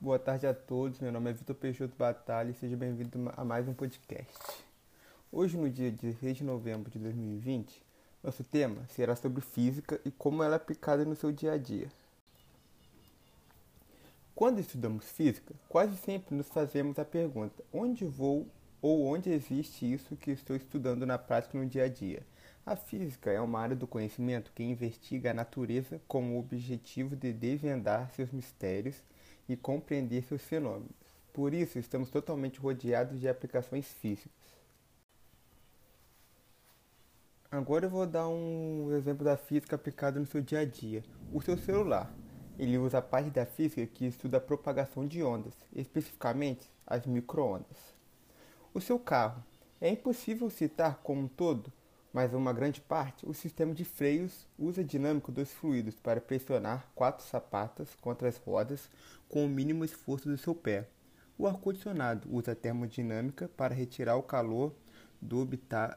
Boa tarde a todos, meu nome é Vitor Peixoto Batalha e seja bem-vindo a mais um podcast. Hoje, no dia 16 de novembro de 2020, nosso tema será sobre física e como ela é aplicada no seu dia a dia. Quando estudamos física, quase sempre nos fazemos a pergunta: onde vou ou onde existe isso que estou estudando na prática no dia a dia? A física é uma área do conhecimento que investiga a natureza com o objetivo de desvendar seus mistérios e compreender seus fenômenos. Por isso, estamos totalmente rodeados de aplicações físicas. Agora eu vou dar um exemplo da física aplicada no seu dia a dia. O seu celular. Ele usa a parte da física que estuda a propagação de ondas, especificamente as microondas. O seu carro. É impossível citar como um todo mas uma grande parte, o sistema de freios usa a dinâmica dos fluidos para pressionar quatro sapatas contra as rodas com o mínimo esforço do seu pé. O ar-condicionado usa a termodinâmica para retirar o calor do,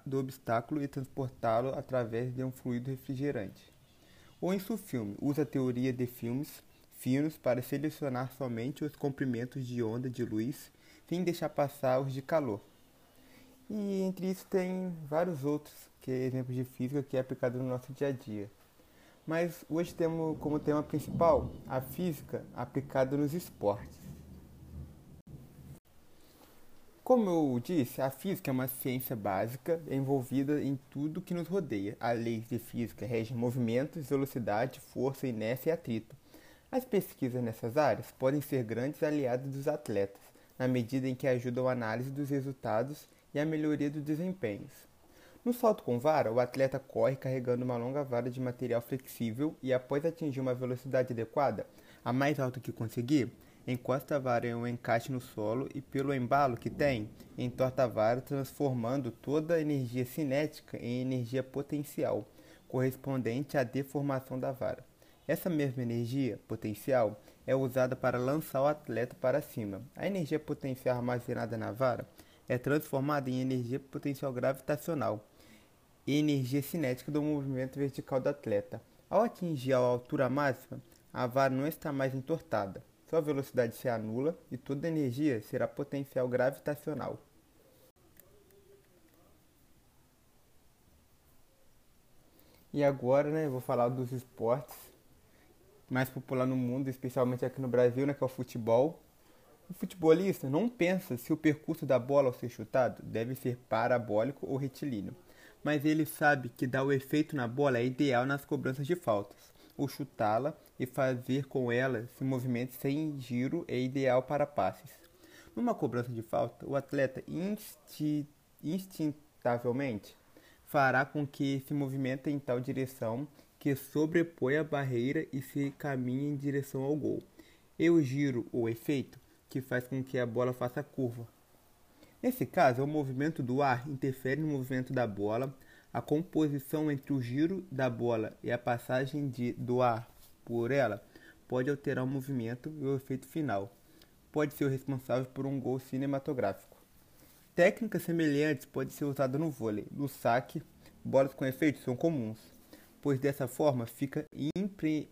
do obstáculo e transportá-lo através de um fluido refrigerante. O insufilme usa a teoria de filmes finos para selecionar somente os comprimentos de onda de luz sem deixar passar os de calor. E entre isso tem vários outros que é exemplos de física que é aplicado no nosso dia a dia. Mas hoje temos como tema principal a física aplicada nos esportes. Como eu disse, a física é uma ciência básica envolvida em tudo que nos rodeia. A lei de física rege movimentos, velocidade, força, inércia e atrito. As pesquisas nessas áreas podem ser grandes aliados dos atletas, na medida em que ajudam a análise dos resultados e a melhoria dos desempenhos. No salto com vara, o atleta corre carregando uma longa vara de material flexível e, após atingir uma velocidade adequada, a mais alta que conseguir, encosta a vara em um encaixe no solo e, pelo embalo que tem, entorta a vara, transformando toda a energia cinética em energia potencial, correspondente à deformação da vara. Essa mesma energia potencial é usada para lançar o atleta para cima. A energia potencial armazenada na vara é transformada em energia potencial gravitacional e energia cinética do movimento vertical do atleta. Ao atingir a altura máxima, a vara não está mais entortada. Sua velocidade se anula e toda energia será potencial gravitacional. E agora, né, vou falar dos esportes mais popular no mundo, especialmente aqui no Brasil, né, que é o futebol. O futebolista não pensa se o percurso da bola ao ser chutado deve ser parabólico ou retilíneo, mas ele sabe que dar o efeito na bola é ideal nas cobranças de faltas. Ou chutá-la e fazer com ela se movimento sem giro é ideal para passes. Numa cobrança de falta, o atleta insti instintavelmente fará com que se movimente em tal direção que sobrepõe a barreira e se caminhe em direção ao gol. E o giro ou efeito que faz com que a bola faça curva. Nesse caso, o movimento do ar interfere no movimento da bola, a composição entre o giro da bola e a passagem de, do ar por ela pode alterar o movimento e o efeito final. Pode ser o responsável por um gol cinematográfico. Técnicas semelhantes podem ser usadas no vôlei. No saque, bolas com efeito são comuns, pois dessa forma fica impre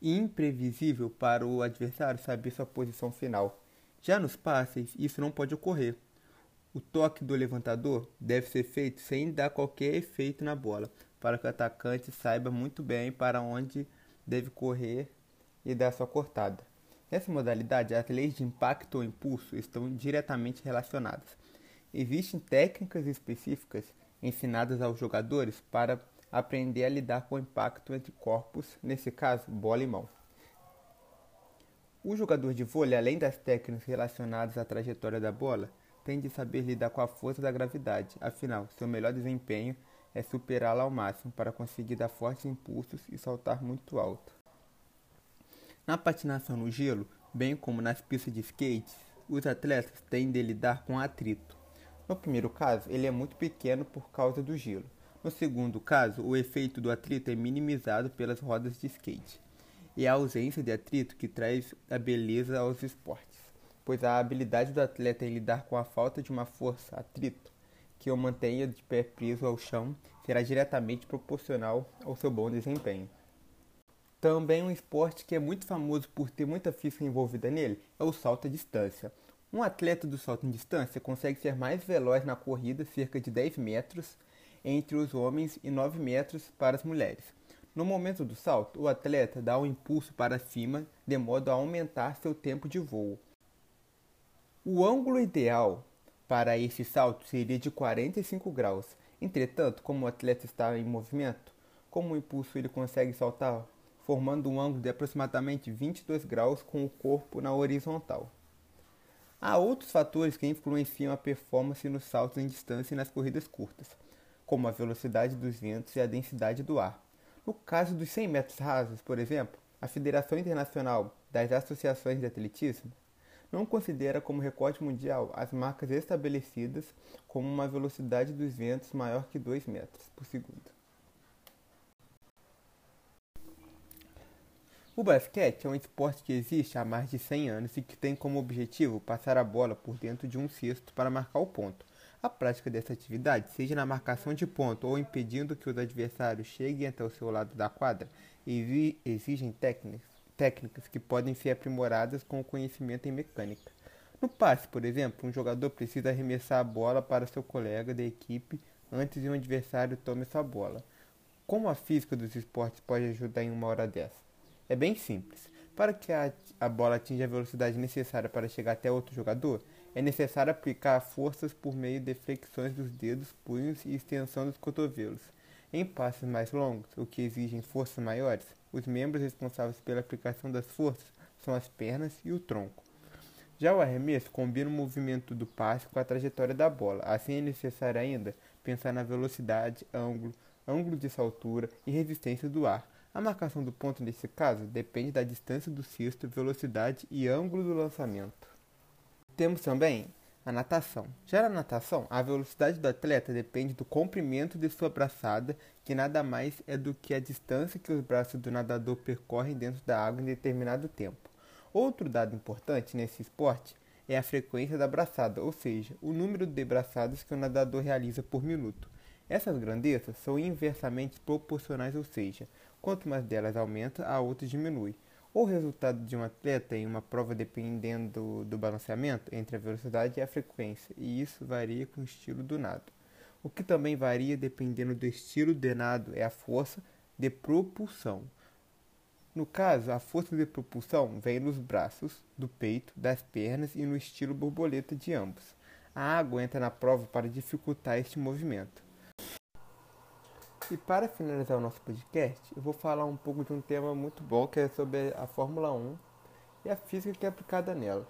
imprevisível para o adversário saber sua posição final. Já nos passes, isso não pode ocorrer. O toque do levantador deve ser feito sem dar qualquer efeito na bola, para que o atacante saiba muito bem para onde deve correr e dar sua cortada. Nessa modalidade, as leis de impacto ou impulso estão diretamente relacionadas. Existem técnicas específicas ensinadas aos jogadores para aprender a lidar com o impacto entre corpos, nesse caso, bola e mão. O jogador de vôlei, além das técnicas relacionadas à trajetória da bola, tem de saber lidar com a força da gravidade. Afinal, seu melhor desempenho é superá-la ao máximo para conseguir dar fortes impulsos e saltar muito alto. Na patinação no gelo, bem como nas pistas de skate, os atletas têm de lidar com atrito. No primeiro caso, ele é muito pequeno por causa do gelo. No segundo caso, o efeito do atrito é minimizado pelas rodas de skate. E a ausência de atrito que traz a beleza aos esportes, pois a habilidade do atleta em lidar com a falta de uma força atrito que o mantenha de pé preso ao chão será diretamente proporcional ao seu bom desempenho. Também um esporte que é muito famoso por ter muita física envolvida nele é o salto à distância. Um atleta do salto em distância consegue ser mais veloz na corrida, cerca de 10 metros, entre os homens e 9 metros para as mulheres. No momento do salto, o atleta dá um impulso para cima de modo a aumentar seu tempo de voo. O ângulo ideal para esse salto seria de 45 graus. Entretanto, como o atleta está em movimento, como o impulso ele consegue saltar formando um ângulo de aproximadamente 22 graus com o corpo na horizontal. Há outros fatores que influenciam a performance nos saltos em distância e nas corridas curtas, como a velocidade dos ventos e a densidade do ar. No caso dos 100 metros rasos, por exemplo, a Federação Internacional das Associações de Atletismo não considera como recorde mundial as marcas estabelecidas como uma velocidade dos ventos maior que 2 metros por segundo. O basquete é um esporte que existe há mais de 100 anos e que tem como objetivo passar a bola por dentro de um cesto para marcar o ponto. A prática dessa atividade, seja na marcação de ponto ou impedindo que os adversários cheguem até o seu lado da quadra, exigem técnicas, que podem ser aprimoradas com o conhecimento em mecânica. No passe, por exemplo, um jogador precisa arremessar a bola para seu colega de equipe antes de um adversário tome sua bola. Como a física dos esportes pode ajudar em uma hora dessa? É bem simples. Para que a, a bola atinja a velocidade necessária para chegar até outro jogador, é necessário aplicar forças por meio de flexões dos dedos, punhos e extensão dos cotovelos. Em passes mais longos, o que exigem forças maiores, os membros responsáveis pela aplicação das forças são as pernas e o tronco. Já o arremesso combina o movimento do passe com a trajetória da bola. Assim é necessário ainda pensar na velocidade, ângulo, ângulo de saltura e resistência do ar, a marcação do ponto nesse caso depende da distância do cesto, velocidade e ângulo do lançamento. Temos também a natação. Já na natação, a velocidade do atleta depende do comprimento de sua braçada, que nada mais é do que a distância que os braços do nadador percorrem dentro da água em determinado tempo. Outro dado importante nesse esporte é a frequência da braçada, ou seja, o número de braçadas que o nadador realiza por minuto. Essas grandezas são inversamente proporcionais, ou seja, Quanto mais delas aumenta, a outra diminui. O resultado de um atleta em uma prova dependendo do, balanceamento entre a velocidade e a frequência, e isso varia com o estilo do nado. O que também varia dependendo do estilo de nado é a força de propulsão. No caso, a força de propulsão vem nos braços, do peito, das pernas e no estilo borboleta de ambos. A água entra na prova para dificultar este movimento. E para finalizar o nosso podcast, eu vou falar um pouco de um tema muito bom que é sobre a Fórmula 1 e a física que é aplicada nela.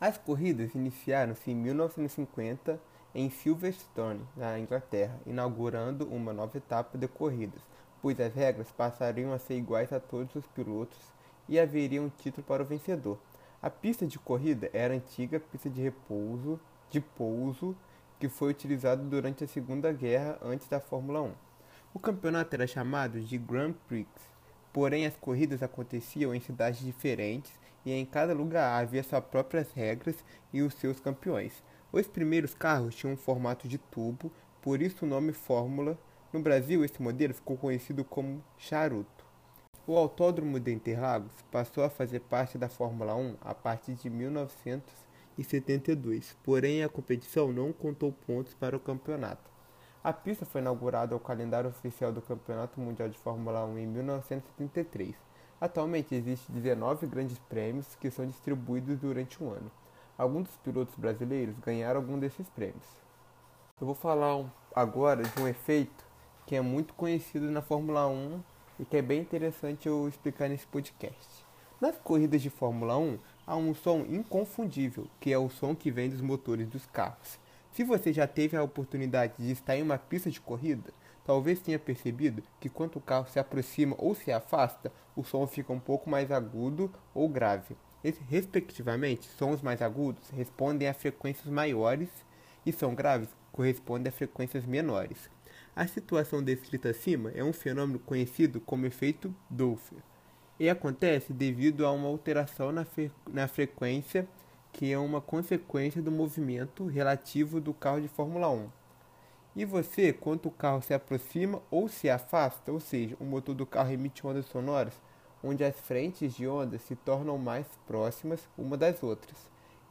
As corridas iniciaram-se em 1950 em Silverstone, na Inglaterra, inaugurando uma nova etapa de corridas, pois as regras passariam a ser iguais a todos os pilotos e haveria um título para o vencedor. A pista de corrida era antiga pista de repouso, de pouso que foi utilizado durante a Segunda Guerra antes da Fórmula 1. O campeonato era chamado de Grand Prix, porém as corridas aconteciam em cidades diferentes e em cada lugar havia suas próprias regras e os seus campeões. Os primeiros carros tinham um formato de tubo, por isso o nome Fórmula. No Brasil, esse modelo ficou conhecido como charuto. O Autódromo de Interlagos passou a fazer parte da Fórmula 1 a partir de 1900 e 72, porém a competição não contou pontos para o campeonato. A pista foi inaugurada ao calendário oficial do Campeonato Mundial de Fórmula 1 em 1973. Atualmente existem 19 grandes prêmios que são distribuídos durante um ano. Alguns dos pilotos brasileiros ganharam algum desses prêmios. Eu vou falar agora de um efeito que é muito conhecido na Fórmula 1 e que é bem interessante eu explicar nesse podcast. Nas corridas de Fórmula 1, há um som inconfundível, que é o som que vem dos motores dos carros. Se você já teve a oportunidade de estar em uma pista de corrida, talvez tenha percebido que quando o carro se aproxima ou se afasta, o som fica um pouco mais agudo ou grave. respectivamente, sons mais agudos respondem a frequências maiores e são graves correspondem a frequências menores. A situação descrita acima é um fenômeno conhecido como efeito Doppler e acontece devido a uma alteração na, na frequência que é uma consequência do movimento relativo do carro de Fórmula 1. E você, quando o carro se aproxima ou se afasta, ou seja, o motor do carro emite ondas sonoras, onde as frentes de ondas se tornam mais próximas uma das outras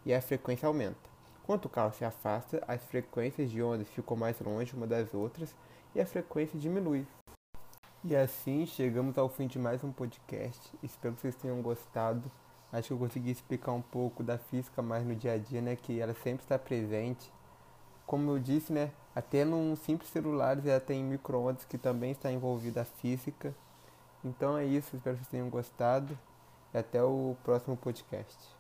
e a frequência aumenta. Quando o carro se afasta, as frequências de ondas ficam mais longe uma das outras e a frequência diminui. E assim chegamos ao fim de mais um podcast. Espero que vocês tenham gostado. Acho que eu consegui explicar um pouco da física mais no dia a dia, né? Que ela sempre está presente. Como eu disse, né? Até num simples celular já tem microondas que também está envolvida a física. Então é isso, espero que vocês tenham gostado e até o próximo podcast.